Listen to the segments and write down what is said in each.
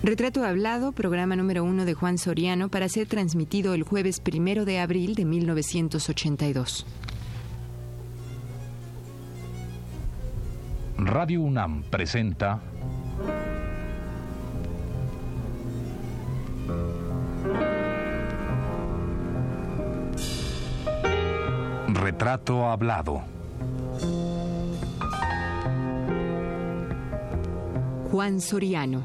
Retrato Hablado, programa número uno de Juan Soriano, para ser transmitido el jueves primero de abril de 1982. Radio UNAM presenta Retrato Hablado. Juan Soriano.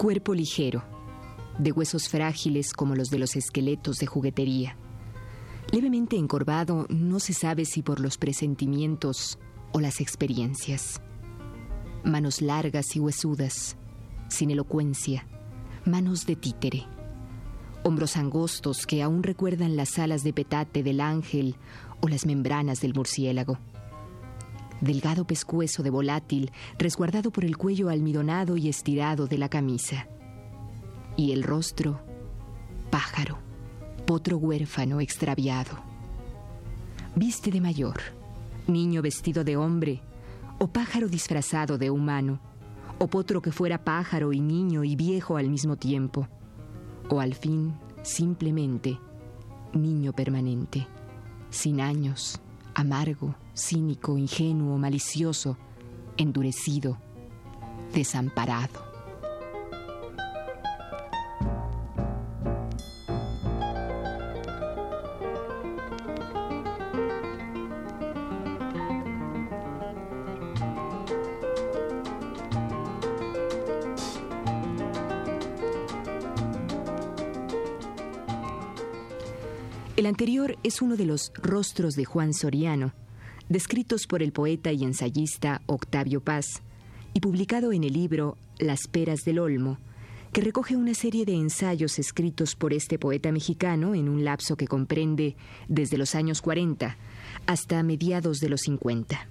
Cuerpo ligero, de huesos frágiles como los de los esqueletos de juguetería. Levemente encorvado, no se sabe si por los presentimientos o las experiencias. Manos largas y huesudas, sin elocuencia, manos de títere. Hombros angostos que aún recuerdan las alas de petate del ángel o las membranas del murciélago delgado pescuezo de volátil, resguardado por el cuello almidonado y estirado de la camisa. Y el rostro, pájaro, potro huérfano extraviado. Viste de mayor, niño vestido de hombre, o pájaro disfrazado de humano, o potro que fuera pájaro y niño y viejo al mismo tiempo, o al fin, simplemente, niño permanente, sin años, amargo, cínico, ingenuo, malicioso, endurecido, desamparado. El anterior es uno de los rostros de Juan Soriano, descritos por el poeta y ensayista Octavio Paz, y publicado en el libro Las Peras del Olmo, que recoge una serie de ensayos escritos por este poeta mexicano en un lapso que comprende desde los años 40 hasta mediados de los 50.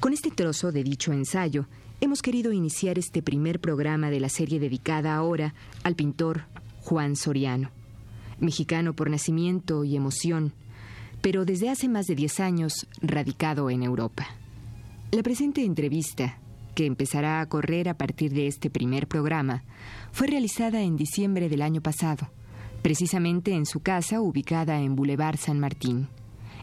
Con este trozo de dicho ensayo, hemos querido iniciar este primer programa de la serie dedicada ahora al pintor Juan Soriano, mexicano por nacimiento y emoción, pero desde hace más de 10 años radicado en Europa. La presente entrevista, que empezará a correr a partir de este primer programa, fue realizada en diciembre del año pasado, precisamente en su casa ubicada en Boulevard San Martín,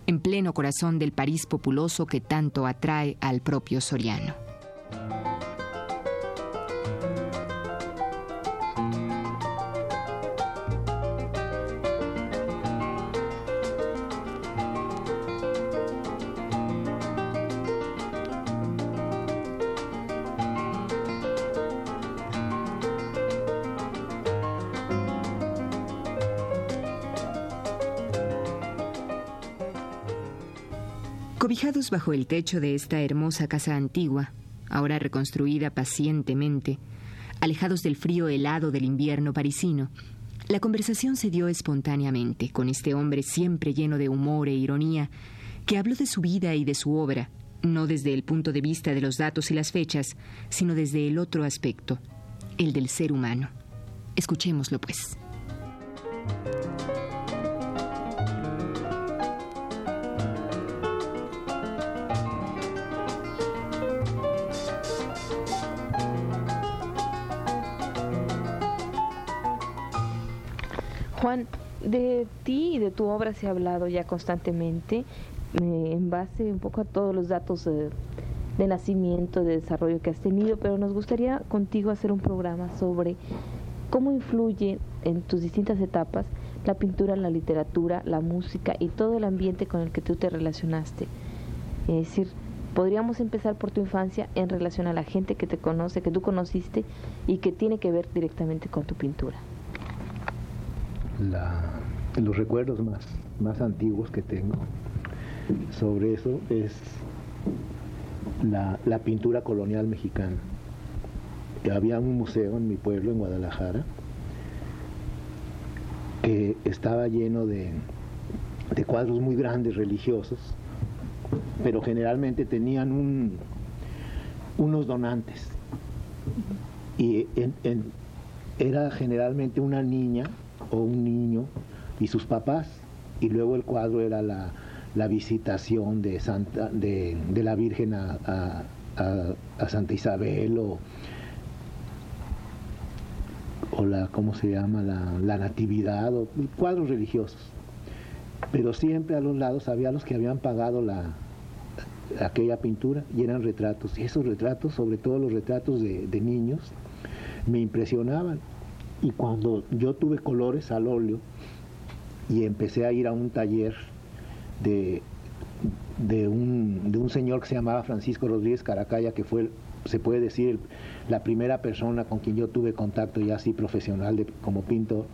en pleno corazón del París populoso que tanto atrae al propio Soriano. Bajo el techo de esta hermosa casa antigua, ahora reconstruida pacientemente, alejados del frío helado del invierno parisino, la conversación se dio espontáneamente con este hombre siempre lleno de humor e ironía, que habló de su vida y de su obra, no desde el punto de vista de los datos y las fechas, sino desde el otro aspecto, el del ser humano. Escuchémoslo, pues. Juan, de ti y de tu obra se ha hablado ya constantemente eh, en base un poco a todos los datos de, de nacimiento, de desarrollo que has tenido, pero nos gustaría contigo hacer un programa sobre cómo influye en tus distintas etapas la pintura, la literatura, la música y todo el ambiente con el que tú te relacionaste. Es decir, podríamos empezar por tu infancia en relación a la gente que te conoce, que tú conociste y que tiene que ver directamente con tu pintura. Los recuerdos más, más antiguos que tengo sobre eso es la, la pintura colonial mexicana. Había un museo en mi pueblo, en Guadalajara, que estaba lleno de, de cuadros muy grandes religiosos, pero generalmente tenían un, unos donantes. Y era generalmente una niña o un niño y sus papás, y luego el cuadro era la, visitación de, Santa, de, la Virgen a, Santa Isabel o, o la, ¿cómo se llama? La, la natividad, o cuadros religiosos. Pero siempre a los lados había los que habían pagado la, aquella pintura y eran retratos. Y esos retratos, sobre todo los retratos de, niños, me impresionaban. Y cuando yo tuve colores al óleo y empecé a ir a un taller de, de, un, de un señor que se llamaba Francisco Rodríguez Caracaya, que fue, se puede decir, la primera persona con quien yo tuve contacto ya así profesional de, como pintor,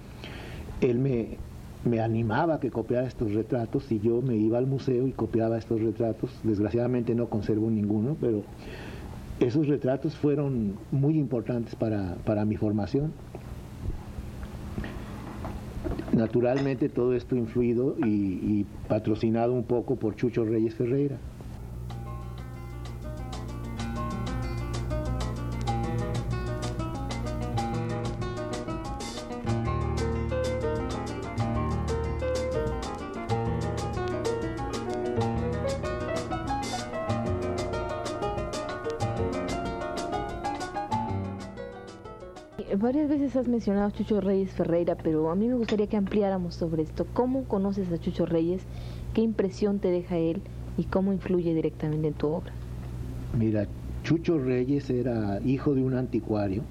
él me, me animaba a que copiara estos retratos y yo me iba al museo y copiaba estos retratos. Desgraciadamente no conservo ninguno, pero esos retratos fueron muy importantes para, mi formación. Naturalmente todo esto influido y, patrocinado un poco por Chucho Reyes Ferreira. Has mencionado a Chucho Reyes Ferreira, pero a mí me gustaría que ampliáramos sobre esto. ¿Cómo conoces a Chucho Reyes? ¿Qué impresión te deja él? ¿Y cómo influye directamente en tu obra? Mira, Chucho Reyes era hijo de un anticuario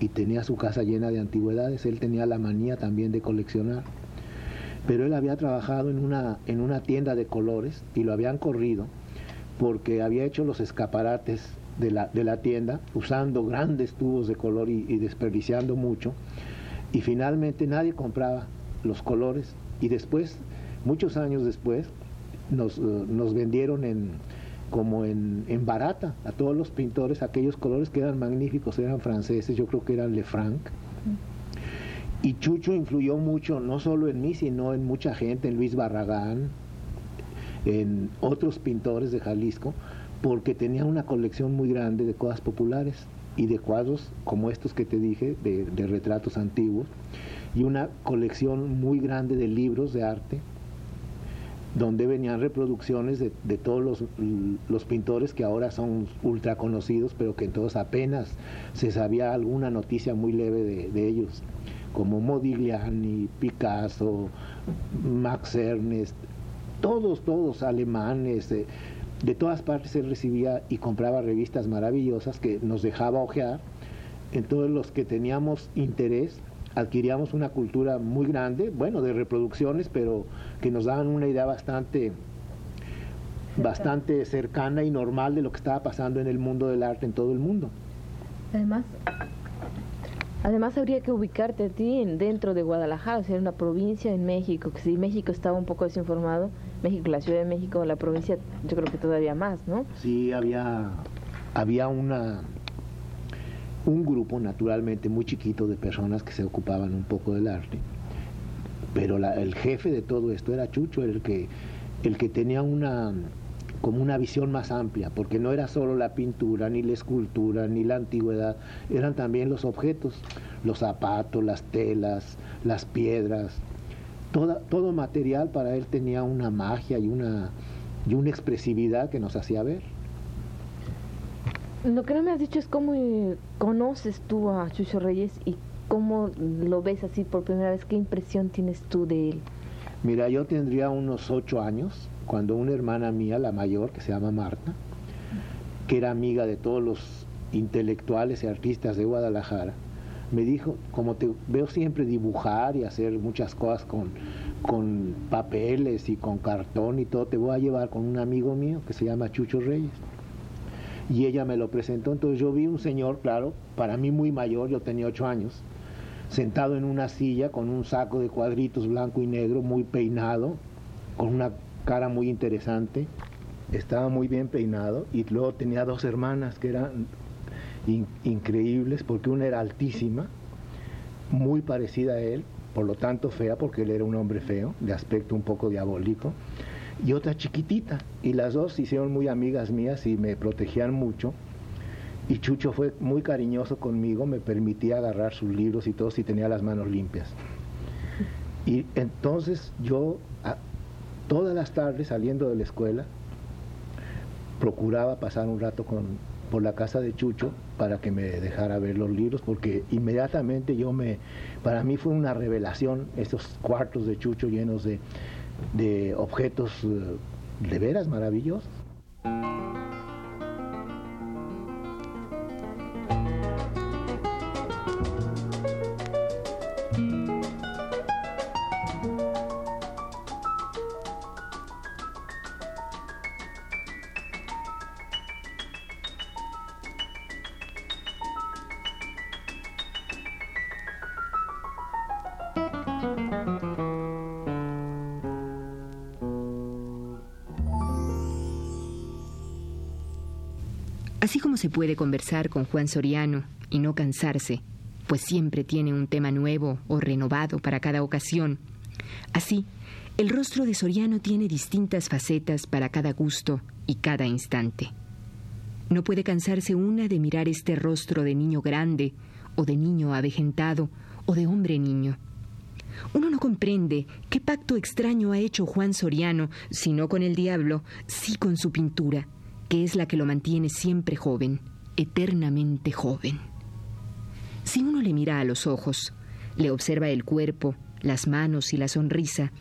y tenía su casa llena de antigüedades. Él tenía la manía también de coleccionar. Pero él había trabajado en una, en una tienda de colores y lo habían corrido porque había hecho los escaparates de la, de la tienda, usando grandes tubos de color y, desperdiciando mucho. Y finalmente nadie compraba los colores y después, muchos años después, nos, eh, nos vendieron en, como en, en, barata a todos los pintores aquellos colores que eran magníficos, eran franceses, yo creo que eran Lefranc. Y Chucho influyó mucho, no solo en mí, sino en mucha gente, en Luis Barragán, en otros pintores de Jalisco, porque tenía una colección muy grande de cosas populares y de cuadros como estos que te dije, de, retratos antiguos, y una colección muy grande de libros de arte, donde venían reproducciones de, todos los, los, pintores que ahora son ultra conocidos, pero que entonces apenas se sabía alguna noticia muy leve de, ellos, como Modigliani, Picasso, Max Ernst, todos, todos alemanes. Eh, de todas partes él recibía y compraba revistas maravillosas que nos dejaba ojear. Entonces los que teníamos interés adquiríamos una cultura muy grande, bueno, de reproducciones, pero que nos daban una idea bastante bastante cercana y normal de lo que estaba pasando en el mundo del arte en todo el mundo. Además, además habría que ubicarte a ti dentro de Guadalajara, o sea, una provincia en México, que si México estaba un poco desinformado, México, la Ciudad de México, la provincia, yo creo que todavía más, ¿no? Sí, había, había una, un grupo naturalmente muy chiquito de personas que se ocupaban un poco del arte, pero el jefe de todo esto era Chucho, el que, el que tenía una como una visión más amplia, porque no era solo la pintura, ni la escultura, ni la antigüedad, eran también los objetos, los zapatos, las telas, las piedras, todo material para él tenía una magia y una, y una expresividad que nos hacía ver. Lo que no me has dicho es cómo eh, conoces tú a Chucho Reyes y cómo lo ves así por primera vez, qué impresión tienes tú de él. Mira, yo tendría unos ocho años cuando una hermana mía, la mayor, que se llama Marta, que era amiga de todos los intelectuales y artistas de Guadalajara, me dijo, como te veo siempre dibujar y hacer muchas cosas con, con papeles y con cartón y todo, te voy a llevar con un amigo mío que se llama Chucho Reyes. Y ella me lo presentó, entonces yo vi un señor, claro, para mí muy mayor, yo tenía ocho años, sentado en una silla con un saco de cuadritos blanco y negro, muy peinado, con una cara muy interesante. Estaba muy bien peinado y luego tenía dos hermanas que eran increíbles porque una era altísima, muy parecida a él, por lo tanto fea porque él era un hombre feo, de aspecto un poco diabólico, y otra chiquitita. Y las dos se hicieron muy amigas mías y me protegían mucho. Y Chucho fue muy cariñoso conmigo, me permitía agarrar sus libros y todo si tenía las manos limpias. Y entonces yo todas las tardes saliendo de la escuela procuraba pasar un rato con, por la casa de Chucho para que me dejara ver los libros, porque inmediatamente yo me, para mí fue una revelación esos cuartos de Chucho llenos de, de objetos eh, de veras maravillosos. Así como se puede conversar con Juan Soriano y no cansarse, pues siempre tiene un tema nuevo o renovado para cada ocasión, así, el rostro de Soriano tiene distintas facetas para cada gusto y cada instante. No puede cansarse una de mirar este rostro de niño grande, o de niño avejentado, o de hombre niño. Uno no comprende qué pacto extraño ha hecho Juan Soriano, si no con el diablo, sí con su pintura que es la que lo mantiene siempre joven, eternamente joven. Si uno le mira a los ojos, le observa el cuerpo, las manos y la sonrisa,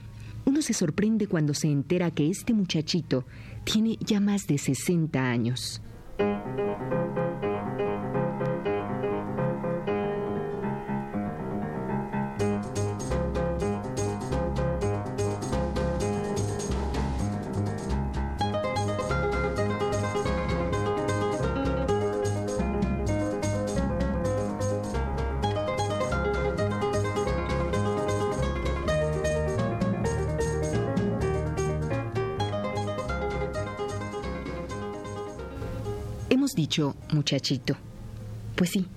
uno se sorprende cuando se entera que este muchachito tiene ya más de 60 años. Dicho muchachito. Pues sí,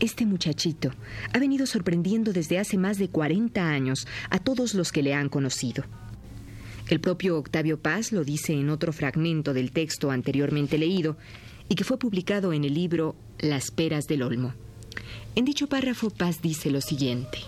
este muchachito ha venido sorprendiendo desde hace más de 40 años a todos los que le han conocido. El propio Octavio Paz lo dice en otro fragmento del texto anteriormente leído y que fue publicado en el libro Las peras del Olmo. En dicho párrafo Paz dice lo siguiente.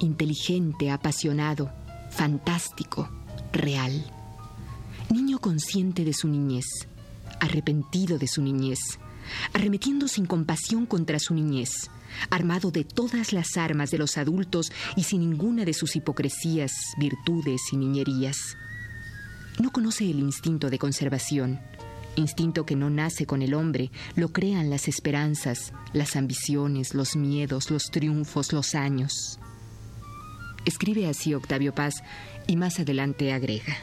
Inteligente, apasionado, fantástico, real. Niño consciente de su niñez, arrepentido de su niñez, arremetiendo sin compasión contra su niñez, armado de todas las armas de los adultos y sin ninguna de sus hipocresías, virtudes y niñerías. No conoce el instinto de conservación, instinto que no nace con el hombre, lo crean las esperanzas, las ambiciones, los miedos, los triunfos, los años. Escribe así Octavio Paz y más adelante agrega.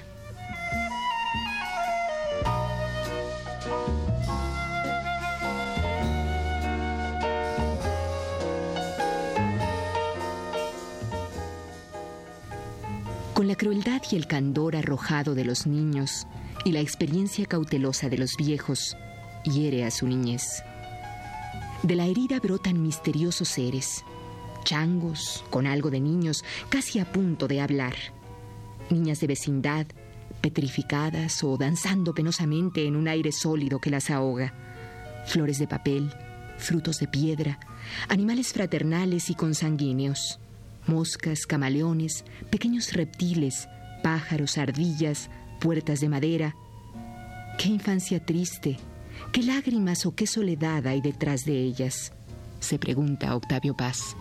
Con la crueldad y el candor arrojado de los niños, y la experiencia cautelosa de los viejos hiere a su niñez. De la herida brotan misteriosos seres, changos con algo de niños, casi a punto de hablar, niñas de vecindad, petrificadas o danzando penosamente en un aire sólido que las ahoga, flores de papel, frutos de piedra, animales fraternales y consanguíneos, moscas, camaleones, pequeños reptiles, pájaros, ardillas, puertas de madera. Qué infancia triste, qué lágrimas o qué soledad hay detrás de ellas, se pregunta Octavio Paz.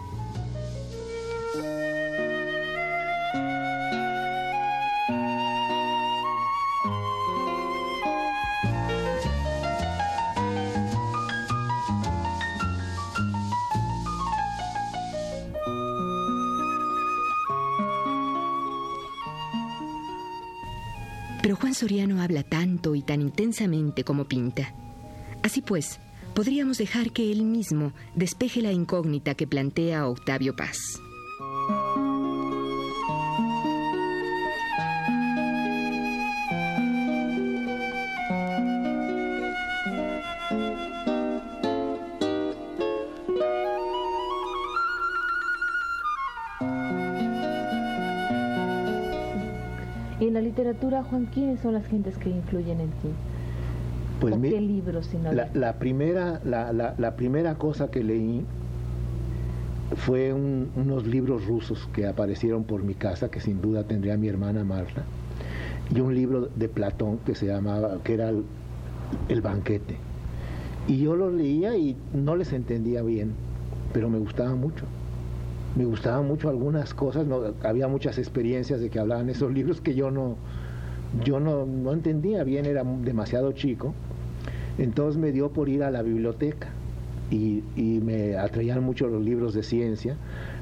Pero Juan Soriano habla tanto y tan intensamente como pinta. Así pues, podríamos dejar que él mismo despeje la incógnita que plantea Octavio Paz. Juan, ¿quiénes son las gentes que influyen en ti? Pues ¿O mi- qué libros, la, la primera, la, la- la primera cosa que leí fue un- unos libros rusos que aparecieron por mi casa, que sin duda tendría mi hermana Marta, y un libro de Platón que se llamaba, que era el, el banquete. Y yo los leía y no les entendía bien, pero me gustaba mucho. Me gustaban mucho algunas cosas, no, había muchas experiencias de que hablaban esos libros que yo no, yo no, no entendía bien, era demasiado chico. Entonces me dio por ir a la biblioteca y, y me atraían mucho los libros de ciencia,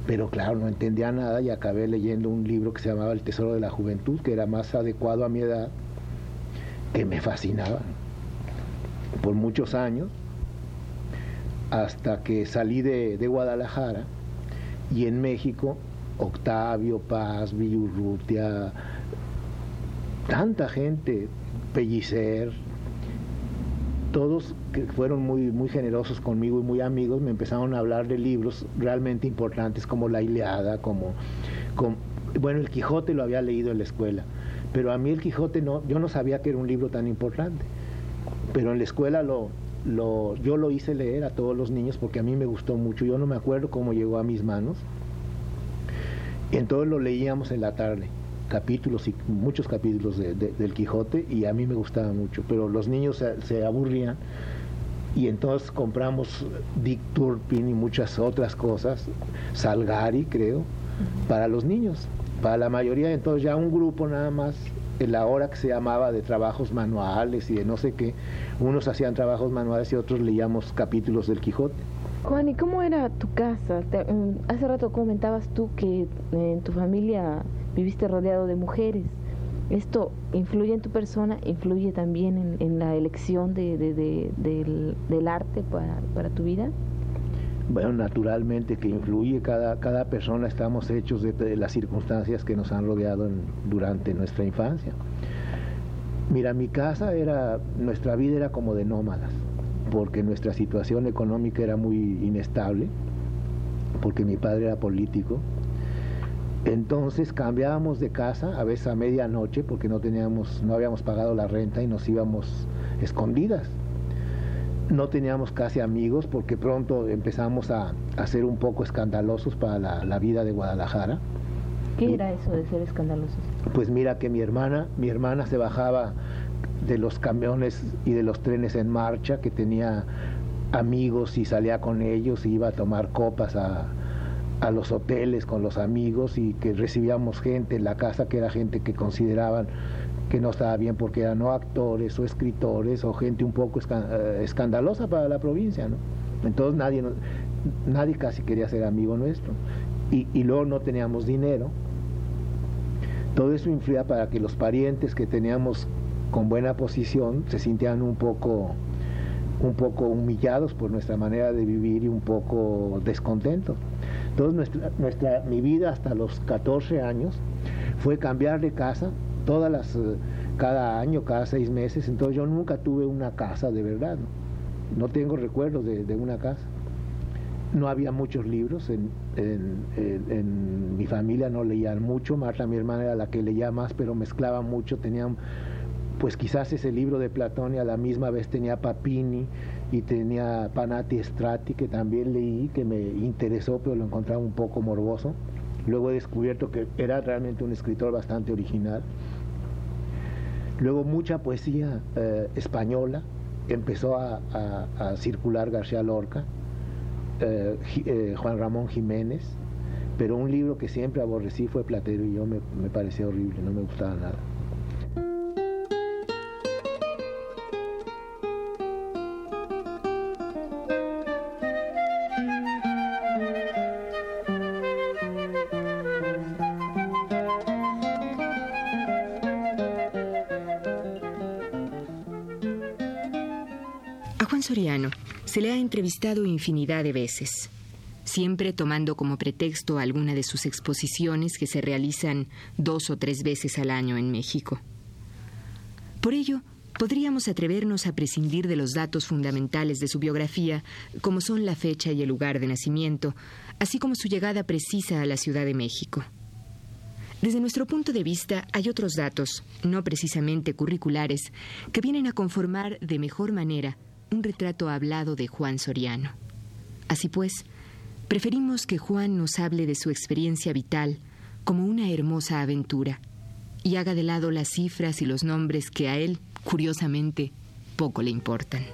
pero claro, no entendía nada y acabé leyendo un libro que se llamaba El Tesoro de la Juventud, que era más adecuado a mi edad, que me fascinaba por muchos años, hasta que salí de, de Guadalajara y en México, Octavio, Paz, Villurrutia, tanta gente, Pellicer, todos que fueron muy, muy generosos conmigo y muy amigos, me empezaron a hablar de libros realmente importantes como La Ileada, como, bueno, El Quijote lo había leído en la escuela, pero a mí El Quijote no, yo no sabía que era un libro tan importante, pero en la escuela lo, lo, yo lo hice leer a todos los niños porque a mí me gustó mucho, yo no me acuerdo cómo llegó a mis manos, entonces lo leíamos en la tarde capítulos y muchos capítulos de- de- del Quijote y a mí me gustaba mucho, pero los niños se, se aburrían y entonces compramos Dick Turpin y muchas otras cosas, Salgari creo, para los niños, para la mayoría, entonces ya un grupo nada más, en la hora que se llamaba de trabajos manuales y de no sé qué, unos hacían trabajos manuales y otros leíamos capítulos del Quijote. Juan, ¿y cómo era tu casa? Te- mm, hace rato comentabas tú que eh, en tu familia viviste rodeado de mujeres. ¿Esto influye en tu persona? ¿Influye también en, la elección de, de- de- del, arte para, tu vida? Bueno, naturalmente que influye, cada, cada persona estamos hechos de, las circunstancias que nos han rodeado durante nuestra infancia. Mira, mi casa era, nuestra vida era como de nómadas, porque nuestra situación económica era muy inestable, porque mi padre era político. Entonces cambiábamos de casa a veces a medianoche porque no teníamos, no habíamos pagado la renta y nos íbamos escondidas no teníamos casi amigos porque pronto empezamos a, a ser un poco escandalosos para la, la vida de Guadalajara. ¿Qué era eso de ser escandalosos? Pues mira que mi hermana, mi hermana se bajaba de los camiones y de los trenes en marcha, que tenía amigos y salía con ellos y iba a tomar copas a, a los hoteles con los amigos y que recibíamos gente en la casa que era gente que consideraban que no estaba bien porque eran no actores o escritores o gente un poco eh, escandalosa para la provincia, ¿no? Entonces nadie, nadie casi quería ser amigo nuestro. Y, y luego no teníamos dinero. Todo eso influía para que los parientes que teníamos con buena posición se sintieran un poco, un poco humillados por nuestra manera de vivir y un poco descontentos. Entonces nuestra, nuestra, mi vida hasta los 14 años fue cambiar de casa todas las, eh, cada año, cada seis meses. Entonces yo nunca tuve una casa de verdad. No, tengo recuerdos de, de una casa. No había muchos libros, en- en mi familia no leían mucho, Marta, mi hermana, era la que leía más, pero mezclaba mucho, tenían pues quizás ese libro de Platón y a la misma vez tenía Papini y tenía Panati Strati que también leí, que me interesó, pero lo encontraba un poco morboso. Luego he descubierto que era realmente un escritor bastante original. Luego mucha poesía eh, española, empezó a, circular García Lorca, eh, eh, Juan Ramón Jiménez, pero un libro que siempre aborrecí fue Platero y yo me, me parecía horrible, no me gustaba nada. Soriano se le ha entrevistado infinidad de veces, siempre tomando como pretexto alguna de sus exposiciones que se realizan dos o tres veces al año en México. Por ello, podríamos atrevernos a prescindir de los datos fundamentales de su biografía, como son la fecha y el lugar de nacimiento, así como su llegada precisa a la Ciudad de México. Desde nuestro punto de vista, hay otros datos, no precisamente curriculares, que vienen a conformar de mejor manera un retrato hablado de Juan Soriano. Así pues, preferimos que Juan nos hable de su experiencia vital como una hermosa aventura y haga de lado las cifras y los nombres que a él, curiosamente, poco le importan.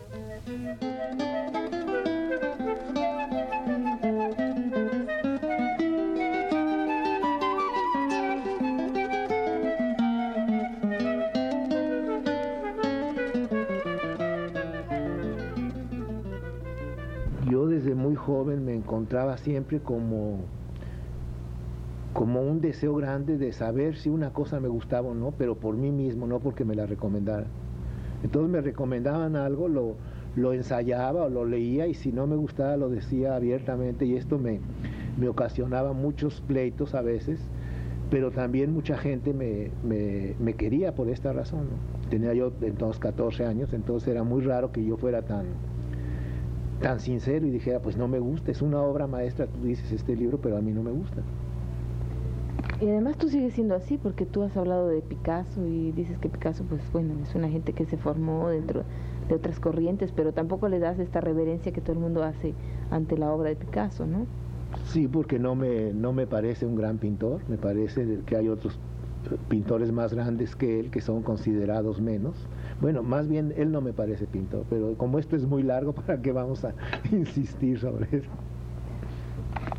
Joven me encontraba siempre como, como un deseo grande de saber si una cosa me gustaba o no, pero por mí mismo, no porque me la recomendaran. Entonces me recomendaban algo, lo, lo ensayaba o lo leía y si no me gustaba lo decía abiertamente y esto me, me ocasionaba muchos pleitos a veces, pero también mucha gente me, me, quería por esta razón. Tenía yo entonces 14 años, entonces era muy raro que yo fuera tan, tan sincero y dijera, pues no me gusta, es una obra maestra, tú dices este libro, pero a mí no me gusta. Y además tú sigues siendo así porque tú has hablado de Picasso y dices que Picasso, pues bueno, es una gente que se formó dentro de otras corrientes, pero tampoco le das esta reverencia que todo el mundo hace ante la obra de Picasso, ¿no? Sí, porque no me, no me parece un gran pintor, me parece que hay otros pintores más grandes que él que son considerados menos bueno, más bien él no me parece pintor, pero como esto es muy largo, ¿para qué vamos a insistir sobre eso?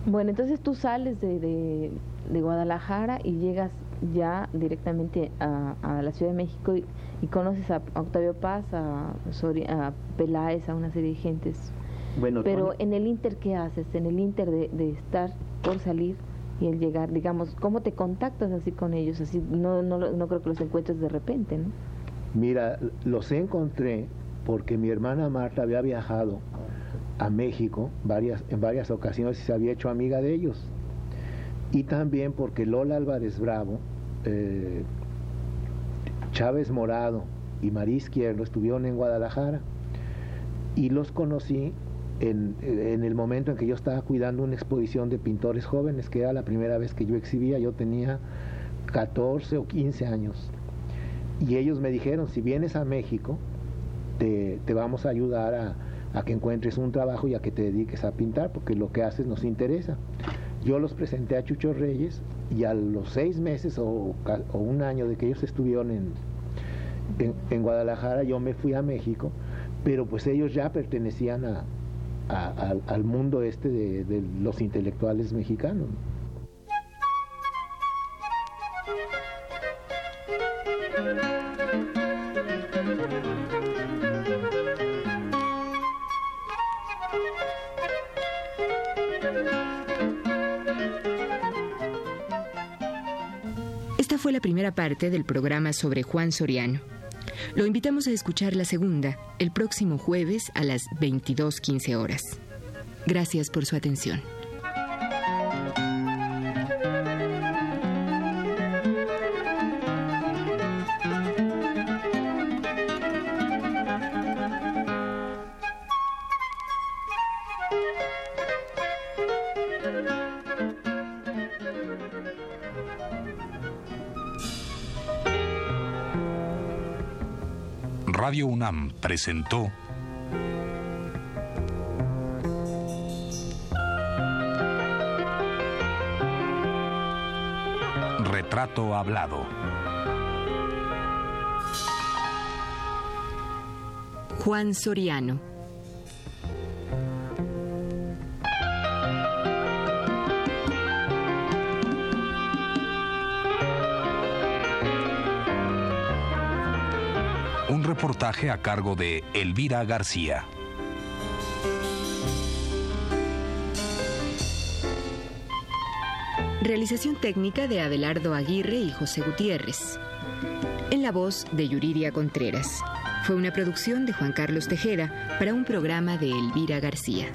Bueno, entonces tú sales de, Guadalajara y llegas ya directamente a, la Ciudad de México y, conoces a, Octavio Paz, a, a Peláez, a una serie de gentes. Bueno, Pero en el Inter, ¿qué haces? En el Inter de, de, estar por salir y el llegar, digamos, ¿cómo te contactas así con ellos? Así no, no, no creo que los encuentres de repente, ¿no? Mira, los encontré porque mi hermana Marta había viajado a México varias, en varias ocasiones y se había hecho amiga de ellos. Y también porque Lola Álvarez Bravo, eh, Chávez Morado y María Izquierdo estuvieron en Guadalajara. Y los conocí en, en, el momento en que yo estaba cuidando una exposición de pintores jóvenes, que era la primera vez que yo exhibía. Yo tenía 14 o 15 años. Y ellos me dijeron, si vienes a México, te, vamos a ayudar a, que encuentres un trabajo y a que te dediques a pintar, porque lo que haces nos interesa. Yo los presenté a Chucho Reyes y a los seis meses o, un año de que ellos estuvieron en, en, Guadalajara, yo me fui a México, pero pues ellos ya pertenecían a, al mundo este de, de los intelectuales mexicanos. Parte del programa sobre Juan Soriano. Lo invitamos a escuchar la segunda el próximo jueves a las 22.15 horas. Gracias por su atención. Presentó Retrato Hablado. Juan Soriano. Reportaje a cargo de Elvira García. Realización técnica de Abelardo Aguirre y José Gutiérrez. En la voz de Yuridia Contreras. Fue una producción de Juan Carlos Tejeda para un programa de Elvira García.